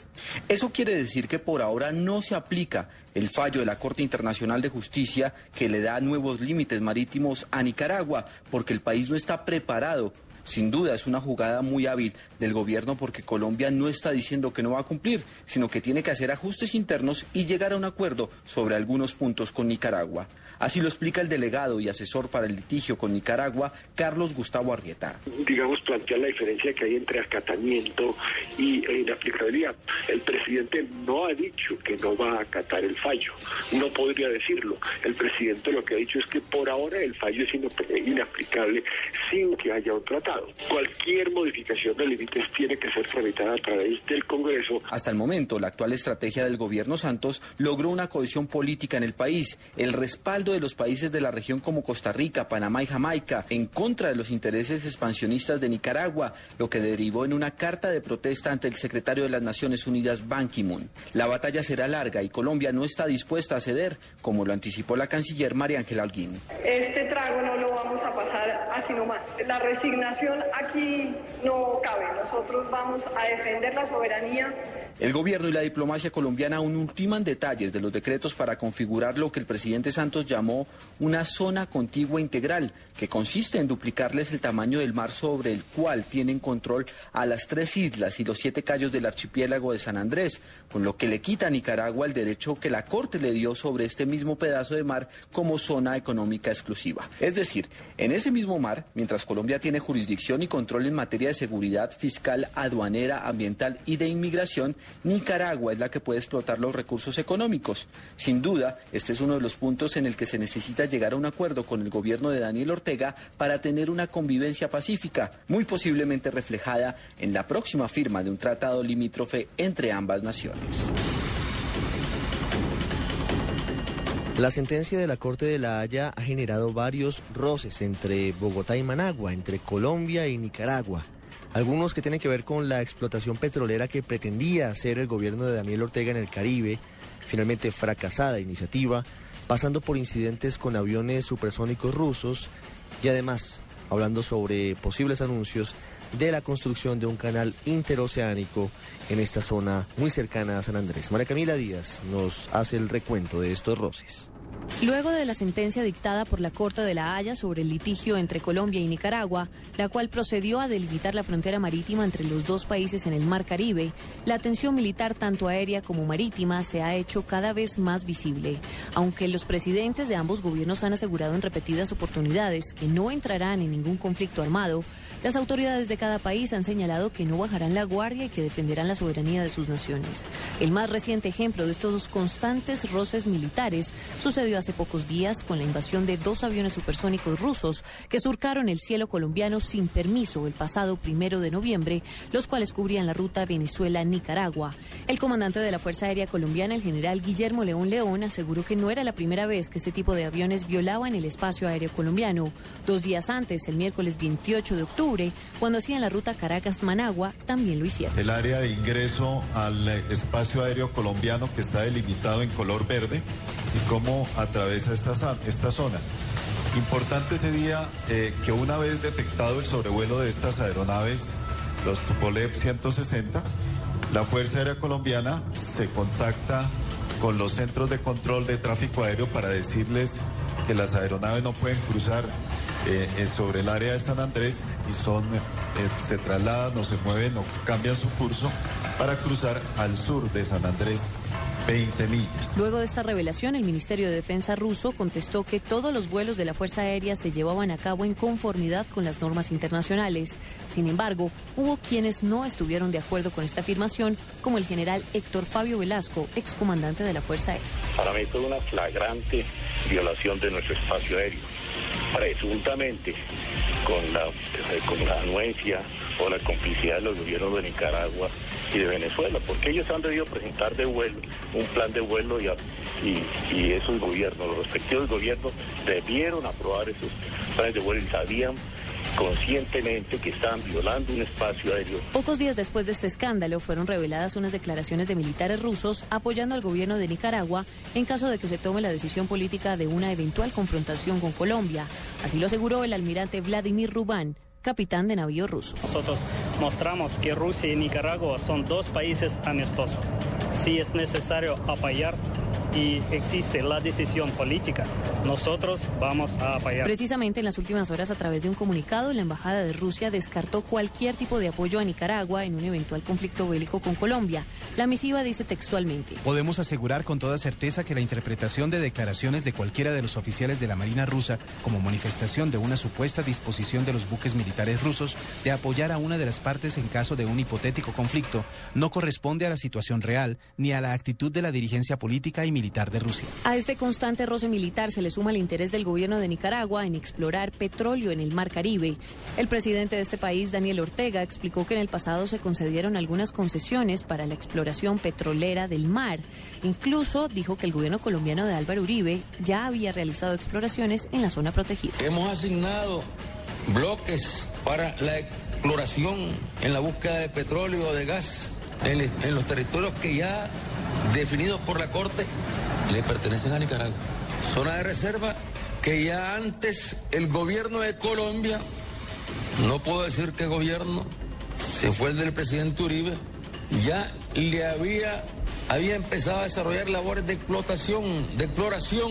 Eso quiere decir que por ahora no se aplica el fallo de la Corte Internacional de Justicia que le da nuevos límites marítimos a Nicaragua porque el país no está preparado sin duda es una jugada muy hábil del gobierno porque Colombia no está diciendo que no va a cumplir, sino que tiene que hacer ajustes internos y llegar a un acuerdo sobre algunos puntos con Nicaragua. Así lo explica el delegado y asesor para el litigio con Nicaragua, Carlos Gustavo Arrieta. Digamos, plantear la diferencia que hay entre acatamiento y e inaplicabilidad. El presidente no ha dicho que no va a acatar el fallo, no podría decirlo. El presidente lo que ha dicho es que por ahora el fallo es inaplicable sin que haya un tratado. Cualquier modificación de límites tiene que ser tramitada a través del Congreso. Hasta el momento, la actual estrategia del gobierno Santos logró una cohesión política en el país, el respaldo de los países de la región como Costa Rica, Panamá y Jamaica en contra de los intereses expansionistas de Nicaragua, lo que derivó en una carta de protesta ante el secretario de las Naciones Unidas, Ban Ki-moon. La batalla será larga y Colombia no está dispuesta a ceder, como lo anticipó la canciller María Ángela Holguín. Este trago no lo vamos a pasar así nomás. La resignación aquí no cabe. Nosotros vamos a defender la soberanía el gobierno y la diplomacia colombiana aún ultiman detalles de los decretos para configurar lo que el presidente Santos llamó una zona contigua integral, que consiste en duplicarles el tamaño del mar sobre el cual tienen control a las tres islas y los siete cayos del archipiélago de San Andrés, con lo que le quita a Nicaragua el derecho que la Corte le dio sobre este mismo pedazo de mar como zona económica exclusiva. Es decir, en ese mismo mar, mientras Colombia tiene jurisdicción y control en materia de seguridad fiscal, aduanera, ambiental y de inmigración, Nicaragua es la que puede explotar los recursos económicos. Sin duda, este es uno de los puntos en el que se necesita llegar a un acuerdo con el gobierno de Daniel Ortega para tener una convivencia pacífica, muy posiblemente reflejada en la próxima firma de un tratado limítrofe entre ambas naciones. La sentencia de la Corte de la Haya ha generado varios roces entre Bogotá y Managua, entre Colombia y Nicaragua. Algunos que tienen que ver con la explotación petrolera que pretendía hacer el gobierno de Daniel Ortega en el Caribe, finalmente fracasada iniciativa, pasando por incidentes con aviones supersónicos rusos y además hablando sobre posibles anuncios de la construcción de un canal interoceánico en esta zona muy cercana a San Andrés. María Camila Díaz nos hace el recuento de estos roces. Luego de la sentencia dictada por la Corte de la Haya sobre el litigio entre Colombia y Nicaragua, la cual procedió a delimitar la frontera marítima entre los dos países en el Mar Caribe, la atención militar tanto aérea como marítima se ha hecho cada vez más visible. Aunque los presidentes de ambos gobiernos han asegurado en repetidas oportunidades que no entrarán en ningún conflicto armado, las autoridades de cada país han señalado que no bajarán la guardia y que defenderán la soberanía de sus naciones. El más reciente ejemplo de estos constantes roces militares sucedió hace pocos días con la invasión de dos aviones supersónicos rusos que surcaron el cielo colombiano sin permiso el pasado primero de noviembre, los cuales cubrían la ruta Venezuela-Nicaragua. El comandante de la Fuerza Aérea Colombiana, el general Guillermo León León, aseguró que no era la primera vez que este tipo de aviones violaban el espacio aéreo colombiano. Dos días antes, el miércoles 28 de octubre, cuando hacían la ruta Caracas-Managua, también lo hicieron. El área de ingreso al espacio aéreo colombiano que está delimitado en color verde y cómo atraviesa esta, esta zona. Importante ese día eh, que una vez detectado el sobrevuelo de estas aeronaves, los Tupolev 160, la Fuerza Aérea Colombiana se contacta con los centros de control de tráfico aéreo para decirles que las aeronaves no pueden cruzar eh, sobre el área de San Andrés y son, eh, se trasladan o se mueven o cambian su curso para cruzar al sur de San Andrés 20 millas. Luego de esta revelación, el Ministerio de Defensa ruso contestó que todos los vuelos de la Fuerza Aérea se llevaban a cabo en conformidad con las normas internacionales. Sin embargo, hubo quienes no estuvieron de acuerdo con esta afirmación, como el general Héctor Fabio Velasco, excomandante de la Fuerza Aérea. Para mí fue una flagrante violación de nuestro espacio aéreo presuntamente con la, con la anuencia o la complicidad de los gobiernos de Nicaragua y de Venezuela, porque ellos han debido presentar de vuelo un plan de vuelo y, y, y esos gobiernos, los respectivos gobiernos debieron aprobar esos planes de vuelo y sabían conscientemente que estaban violando un espacio aéreo. Pocos días después de este escándalo fueron reveladas unas declaraciones de militares rusos apoyando al gobierno de Nicaragua en caso de que se tome la decisión política de una eventual confrontación con Colombia. Así lo aseguró el almirante Vladimir Rubán, capitán de navío ruso. Nosotros mostramos que Rusia y Nicaragua son dos países amistosos. Si es necesario apoyar y existe la decisión política, nosotros vamos a apoyar. Precisamente en las últimas horas, a través de un comunicado, la Embajada de Rusia descartó cualquier tipo de apoyo a Nicaragua en un eventual conflicto bélico con Colombia. La misiva dice textualmente. Podemos asegurar con toda certeza que la interpretación de declaraciones de cualquiera de los oficiales de la Marina rusa como manifestación de una supuesta disposición de los buques militares rusos de apoyar a una de las partes en caso de un hipotético conflicto no corresponde a la situación real ni a la actitud de la dirigencia política y militar de Rusia. A este constante roce militar se le suma el interés del gobierno de Nicaragua en explorar petróleo en el Mar Caribe. El presidente de este país, Daniel Ortega, explicó que en el pasado se concedieron algunas concesiones para la exploración petrolera del mar. Incluso dijo que el gobierno colombiano de Álvaro Uribe ya había realizado exploraciones en la zona protegida. Hemos asignado bloques para la exploración en la búsqueda de petróleo o de gas en, en los territorios que ya definidos por la Corte le pertenecen a Nicaragua. Zona de reserva que ya antes el gobierno de Colombia, no puedo decir qué gobierno, se fue el del presidente Uribe, ya le había, había empezado a desarrollar labores de explotación, de exploración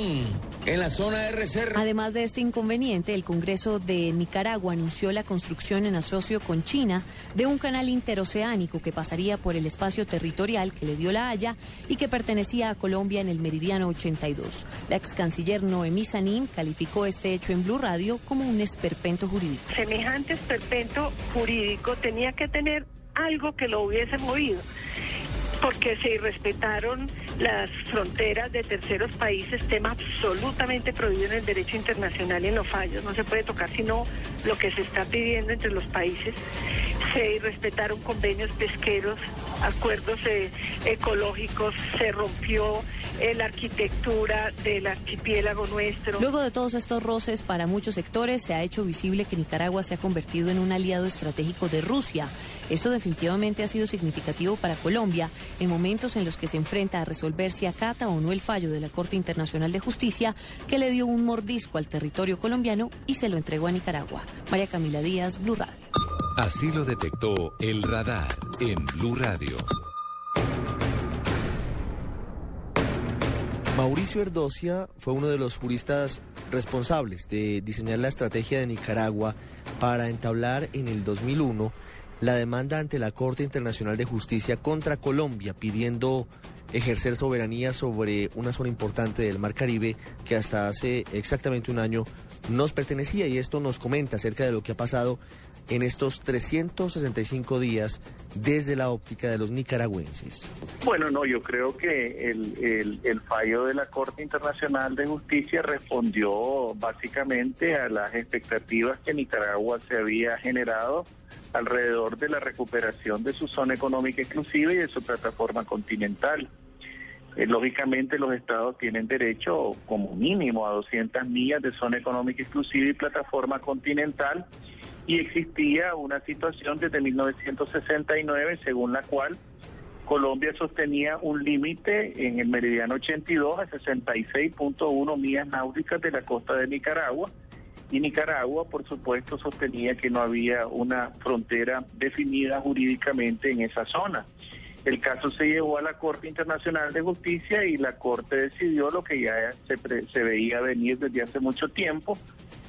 en la zona de reserva. Además de este inconveniente, el Congreso de Nicaragua anunció la construcción en asocio con China de un canal interoceánico que pasaría por el espacio territorial que le dio la Haya y que pertenecía a Colombia en el meridiano 82. La ex canciller Noemí Sanín calificó este hecho en Blue Radio como un esperpento jurídico. Semejante esperpento jurídico tenía que tener algo que lo hubiese movido porque se irrespetaron las fronteras de terceros países, tema absolutamente prohibido en el derecho internacional y en los fallos. No se puede tocar sino lo que se está pidiendo entre los países. Se irrespetaron convenios pesqueros, acuerdos eh, ecológicos, se rompió eh, la arquitectura del archipiélago nuestro. Luego de todos estos roces para muchos sectores, se ha hecho visible que Nicaragua se ha convertido en un aliado estratégico de Rusia. Esto definitivamente ha sido significativo para Colombia en momentos en los que se enfrenta a resolver si acata o no el fallo de la Corte Internacional de Justicia que le dio un mordisco al territorio colombiano y se lo entregó a Nicaragua. María Camila Díaz, Blue Radio. Así lo detectó el radar en Blue Radio. Mauricio Erdocia fue uno de los juristas responsables de diseñar la estrategia de Nicaragua para entablar en el 2001 la demanda ante la Corte Internacional de Justicia contra Colombia pidiendo ejercer soberanía sobre una zona importante del Mar Caribe que hasta hace exactamente un año nos pertenecía y esto nos comenta acerca de lo que ha pasado en estos 365 días desde la óptica de los nicaragüenses? Bueno, no, yo creo que el, fallo de la Corte Internacional de Justicia respondió básicamente a las expectativas que Nicaragua se había generado alrededor de la recuperación de su zona económica exclusiva y de su plataforma continental. Eh, lógicamente los estados tienen derecho como mínimo a 200 millas de zona económica exclusiva y plataforma continental y existía una situación desde 1969 según la cual Colombia sostenía un límite en el meridiano 82 a 66.1 millas náuticas de la costa de Nicaragua y Nicaragua, por supuesto, sostenía que no había una frontera definida jurídicamente en esa zona. El caso se llevó a la Corte Internacional de Justicia y la Corte decidió lo que ya se, se veía venir desde hace mucho tiempo,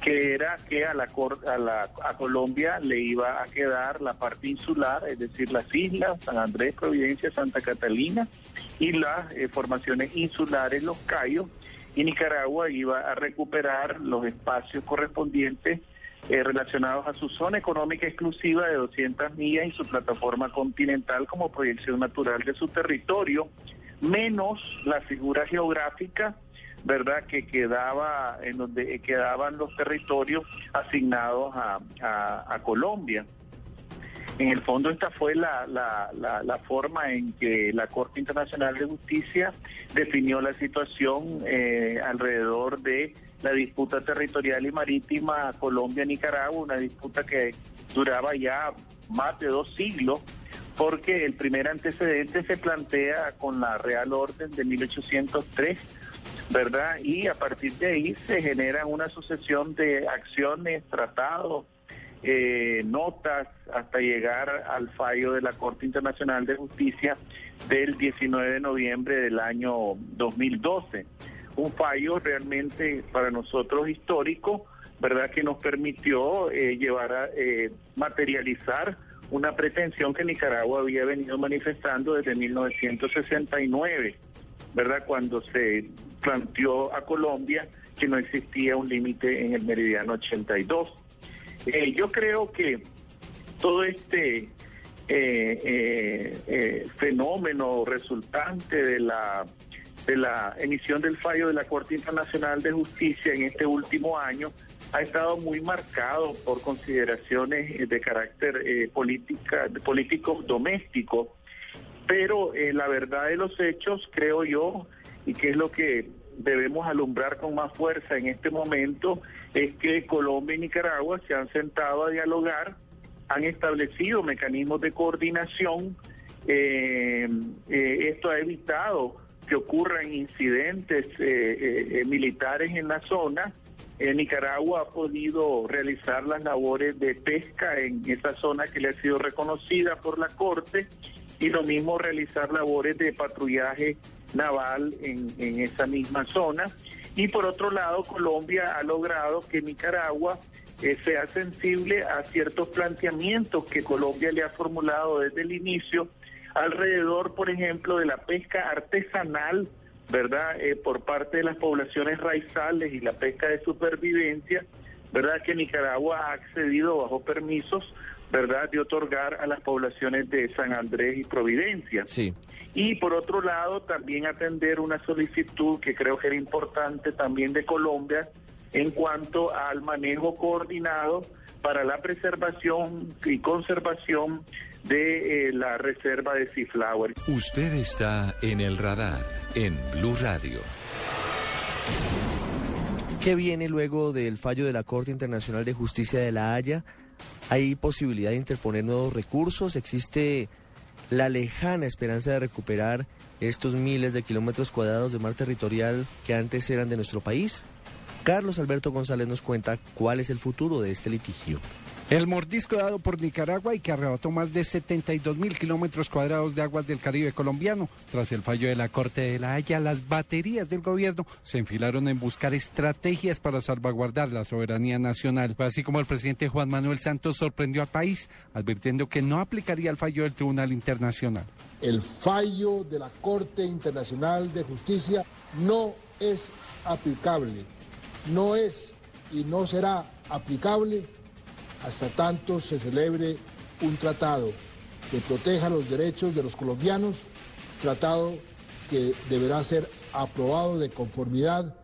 que era que a la, a la a Colombia le iba a quedar la parte insular, es decir, las islas, San Andrés, Providencia, Santa Catalina y las eh, formaciones insulares, los Cayos, y Nicaragua iba a recuperar los espacios correspondientes eh, relacionados a su zona económica exclusiva de 200 millas y su plataforma continental como proyección natural de su territorio, menos la figura geográfica verdad que quedaba en donde quedaban los territorios asignados a, a, Colombia. En el fondo esta fue la, la, la, forma en que la Corte Internacional de Justicia definió la situación eh, alrededor de la disputa territorial y marítima Colombia-Nicaragua, una disputa que duraba ya más de dos siglos, porque el primer antecedente se plantea con la Real Orden de 1803 ¿verdad? Y a partir de ahí se genera una sucesión de acciones, tratados eh, notas hasta llegar al fallo de la Corte Internacional de Justicia del 19 de noviembre del año 2012. Un fallo realmente para nosotros histórico, ¿verdad? Que nos permitió eh, llevar a eh, materializar una pretensión que Nicaragua había venido manifestando desde 1969, ¿verdad? Cuando se planteó a Colombia que no existía un límite en el meridiano 82. Eh, yo creo que todo este eh, eh, eh, fenómeno resultante de la de la emisión del fallo de la Corte Internacional de Justicia en este último año ha estado muy marcado por consideraciones eh, de carácter eh, política, político doméstico, pero la verdad de los hechos, creo yo, y que es lo que debemos alumbrar con más fuerza en este momento, es que Colombia y Nicaragua se han sentado a dialogar, han establecido mecanismos de coordinación, eh, eh, esto ha evitado que ocurran incidentes eh, eh, eh, militares en la zona. Nicaragua ha podido realizar las labores de pesca en esa zona que le ha sido reconocida por la Corte y lo mismo realizar labores de patrullaje naval en, esa misma zona. Y por otro lado, Colombia ha logrado que Nicaragua eh, sea sensible a ciertos planteamientos que Colombia le ha formulado desde el inicio alrededor, por ejemplo, de la pesca artesanal, ¿verdad? Eh, por parte de las poblaciones raizales y la pesca de supervivencia, ¿verdad? Que Nicaragua ha accedido bajo permisos, ¿verdad? De otorgar a las poblaciones de San Andrés y Providencia. Sí. Y por otro lado, también atender una solicitud que creo que era importante también de Colombia en cuanto al manejo coordinado para la preservación y conservación de eh, la reserva de Seaflower. Usted está en el radar en Blue Radio. ¿Qué viene luego del fallo de la Corte Internacional de Justicia de La Haya? ¿Hay posibilidad de interponer nuevos recursos? ¿Existe la lejana esperanza de recuperar estos miles de kilómetros cuadrados de mar territorial que antes eran de nuestro país? Carlos Alberto González nos cuenta cuál es el futuro de este litigio. El mordisco dado por Nicaragua y que arrebató más de 72 mil kilómetros cuadrados de aguas del Caribe colombiano. Tras el fallo de la Corte de la Haya, las baterías del gobierno se enfilaron en buscar estrategias para salvaguardar la soberanía nacional. Así como el presidente Juan Manuel Santos sorprendió al país, advirtiendo que no aplicaría el fallo del Tribunal Internacional. El fallo de la Corte Internacional de Justicia no es aplicable, no es y no será aplicable hasta tanto se celebre un tratado que proteja los derechos de los colombianos, tratado que deberá ser aprobado de conformidad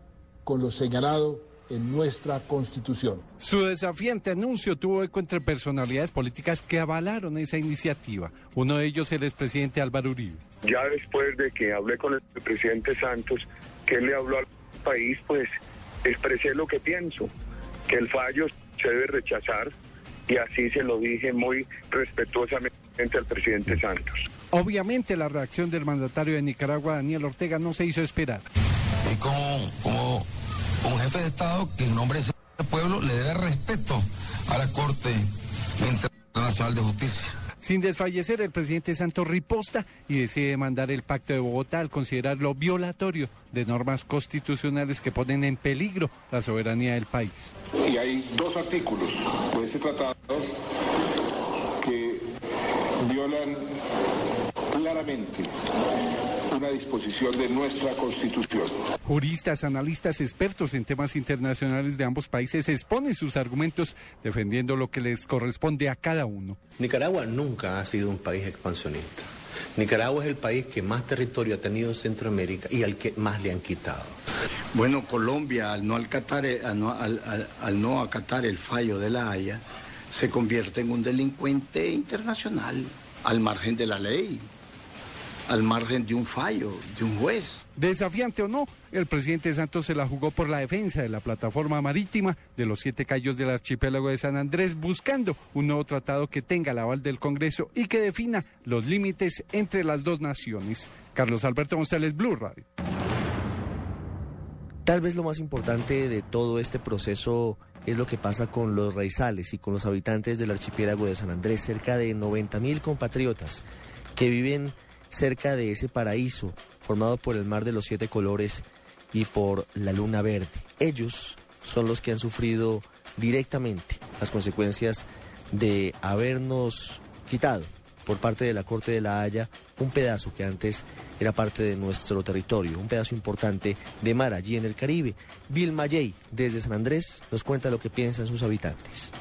con lo señalado en nuestra Constitución. Su desafiante anuncio tuvo eco entre personalidades políticas que avalaron esa iniciativa. Uno de ellos el expresidente Álvaro Uribe. Ya después de que hablé con el presidente Santos, que le habló al país, pues expresé lo que pienso, que el fallo se debe rechazar y así se lo dije muy respetuosamente al presidente Santos. Obviamente la reacción del mandatario de Nicaragua, Daniel Ortega, no se hizo esperar. Y como, como, como jefe de Estado que en nombre de ese pueblo le debe respeto a la Corte Internacional de Justicia. Sin desfallecer, el presidente Santos riposta y decide mandar el Pacto de Bogotá al considerarlo violatorio de normas constitucionales que ponen en peligro la soberanía del país. Y hay dos artículos de ese tratado que violan claramente una disposición de nuestra Constitución. Juristas, analistas, expertos en temas internacionales de ambos países exponen sus argumentos defendiendo lo que les corresponde a cada uno. Nicaragua nunca ha sido un país expansionista. Nicaragua es el país que más territorio ha tenido en Centroamérica y al que más le han quitado. Bueno, Colombia, al no, acatar, al, no, al, al, al no acatar el fallo de la Haya, se convierte en un delincuente internacional, al margen de la ley al margen de un fallo, de un juez. Desafiante o no, el presidente Santos se la jugó por la defensa de la plataforma marítima de los siete callos del archipiélago de San Andrés, buscando un nuevo tratado que tenga el aval del Congreso y que defina los límites entre las dos naciones. Carlos Alberto González, Blue Radio. Tal vez lo más importante de todo este proceso es lo que pasa con los raizales y con los habitantes del archipiélago de San Andrés, cerca de 90 mil compatriotas que viven cerca de ese paraíso formado por el mar de los siete colores y por la luna verde. Ellos son los que han sufrido directamente las consecuencias de habernos quitado por parte de la Corte de la Haya un pedazo que antes era parte de nuestro territorio, un pedazo importante de mar allí en el Caribe. Bill Mayey, desde San Andrés, nos cuenta lo que piensan sus habitantes.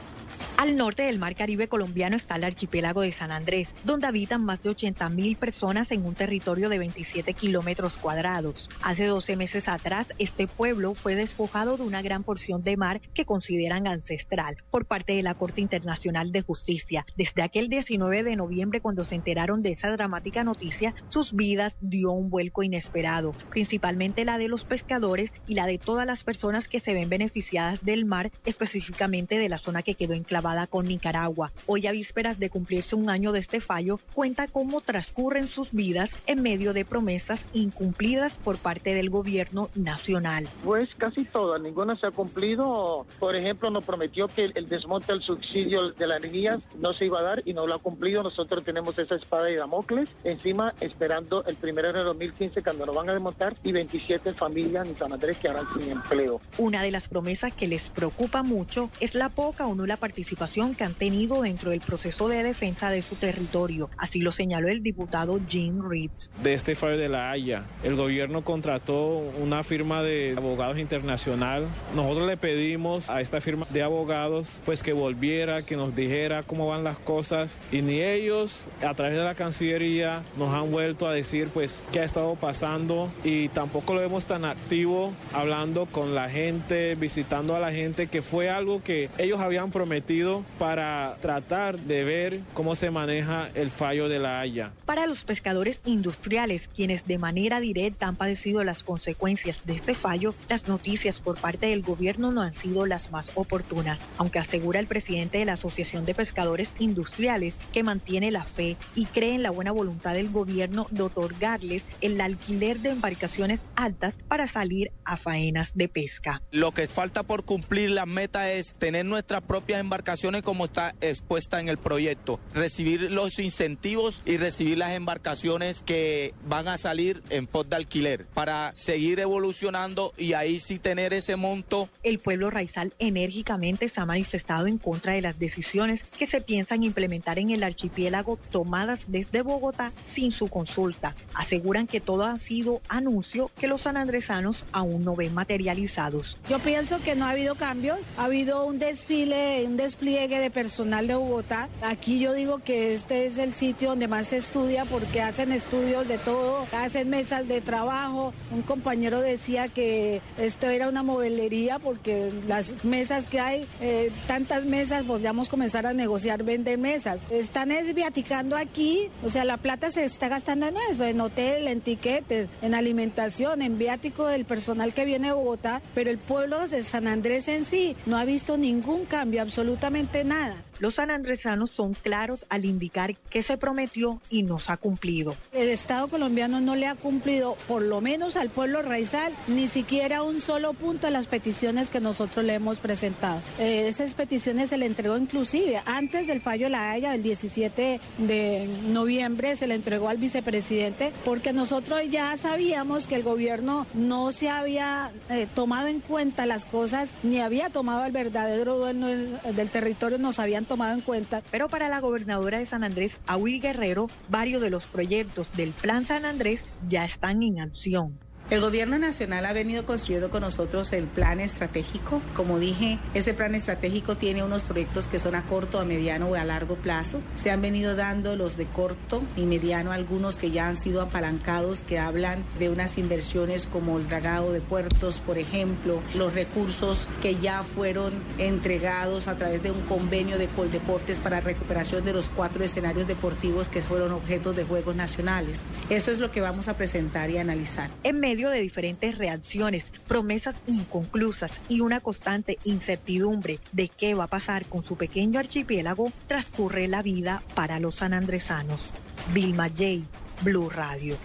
Al norte del mar Caribe colombiano está el archipiélago de San Andrés, donde habitan más de 80 mil personas en un territorio de 27 kilómetros cuadrados. Hace 12 meses atrás, este pueblo fue despojado de una gran porción de mar que consideran ancestral por parte de la Corte Internacional de Justicia. Desde aquel 19 de noviembre, cuando se enteraron de esa dramática noticia, sus vidas dio un vuelco inesperado, principalmente la de los pescadores y la de todas las personas que se ven beneficiadas del mar, específicamente de la zona que quedó enclavada con Nicaragua. Hoy a vísperas de cumplirse un año de este fallo, cuenta cómo transcurren sus vidas en medio de promesas incumplidas por parte del gobierno nacional. Pues casi todas, ninguna se ha cumplido. Por ejemplo, nos prometió que el desmonte del subsidio de la energía no se iba a dar y no lo ha cumplido. Nosotros tenemos esa espada de Damocles encima esperando el primero de 2015 cuando nos van a desmontar y 27 familias en San Andrés que harán sin empleo. Una de las promesas que les preocupa mucho es la poca o nula participación que han tenido dentro del proceso de defensa de su territorio. Así lo señaló el diputado Jim Reeves. De este fallo de la Haya, el gobierno contrató una firma de abogados internacional. Nosotros le pedimos a esta firma de abogados pues que volviera, que nos dijera cómo van las cosas y ni ellos a través de la Cancillería nos han vuelto a decir pues qué ha estado pasando y tampoco lo vemos tan activo hablando con la gente, visitando a la gente, que fue algo que ellos habían prometido para tratar de ver cómo se maneja el fallo de la Haya. Para los pescadores industriales, quienes de manera directa han padecido las consecuencias de este fallo, las noticias por parte del gobierno no han sido las más oportunas, aunque asegura el presidente de la Asociación de Pescadores Industriales que mantiene la fe y cree en la buena voluntad del gobierno de otorgarles el alquiler de embarcaciones altas para salir a faenas de pesca. Lo que falta por cumplir la meta es tener nuestras propias embarcaciones como está expuesta en el proyecto, recibir los incentivos y recibir las embarcaciones que van a salir en pos de alquiler para seguir evolucionando y ahí sí tener ese monto. El pueblo raizal enérgicamente se ha manifestado en contra de las decisiones que se piensan implementar en el archipiélago tomadas desde Bogotá sin su consulta. Aseguran que todo ha sido anuncio que los sanandresanos aún no ven materializados. Yo pienso que no ha habido cambios, ha habido un desfile, un despliegue de personal de Bogotá. Aquí yo digo que este es el sitio donde más se estudia porque hacen estudios de todo, hacen mesas de trabajo. Un compañero decía que esto era una movelería porque las mesas que hay, eh, tantas mesas, podríamos comenzar a negociar vender mesas. Están esviaticando aquí, o sea, la plata se está gastando en eso, en hotel, en tiquetes, en alimentación, en viático del personal que viene de Bogotá, pero el pueblo de San Andrés en sí no ha visto ningún cambio absolutamente nada. Los sanandresanos son claros al indicar que se prometió y no se ha cumplido. El Estado colombiano no le ha cumplido, por lo menos al pueblo raizal, ni siquiera un solo punto a las peticiones que nosotros le hemos presentado. Eh, esas peticiones se le entregó inclusive antes del fallo de la Haya, el 17 de noviembre, se le entregó al vicepresidente, porque nosotros ya sabíamos que el gobierno no se había eh, tomado en cuenta las cosas, ni había tomado el verdadero dueño del, del territorio, nos habían tomado en cuenta. Pero para la gobernadora de San Andrés, Aui Guerrero, varios de los proyectos del Plan San Andrés ya están en acción. El gobierno nacional ha venido construyendo con nosotros el plan estratégico. Como dije, ese plan estratégico tiene unos proyectos que son a corto, a mediano o a largo plazo. Se han venido dando los de corto y mediano, algunos que ya han sido apalancados, que hablan de unas inversiones como el dragado de puertos, por ejemplo, los recursos que ya fueron entregados a través de un convenio de Coldeportes para recuperación de los cuatro escenarios deportivos que fueron objetos de Juegos Nacionales. Eso es lo que vamos a presentar y analizar. En de diferentes reacciones, promesas inconclusas y una constante incertidumbre de qué va a pasar con su pequeño archipiélago, transcurre la vida para los sanandresanos. Vilma J, Blue Radio.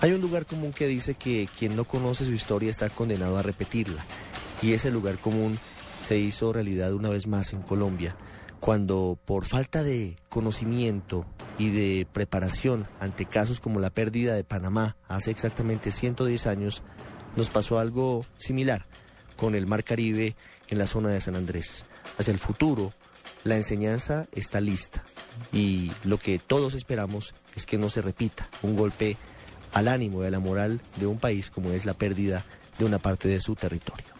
Hay un lugar común que dice que quien no conoce su historia está condenado a repetirla. Y ese lugar común se hizo realidad una vez más en Colombia, cuando por falta de conocimiento y de preparación ante casos como la pérdida de Panamá hace exactamente 110 años, nos pasó algo similar con el Mar Caribe en la zona de San Andrés. Hacia el futuro, la enseñanza está lista y lo que todos esperamos es que no se repita un golpe al ánimo y a la moral de un país como es la pérdida de una parte de su territorio.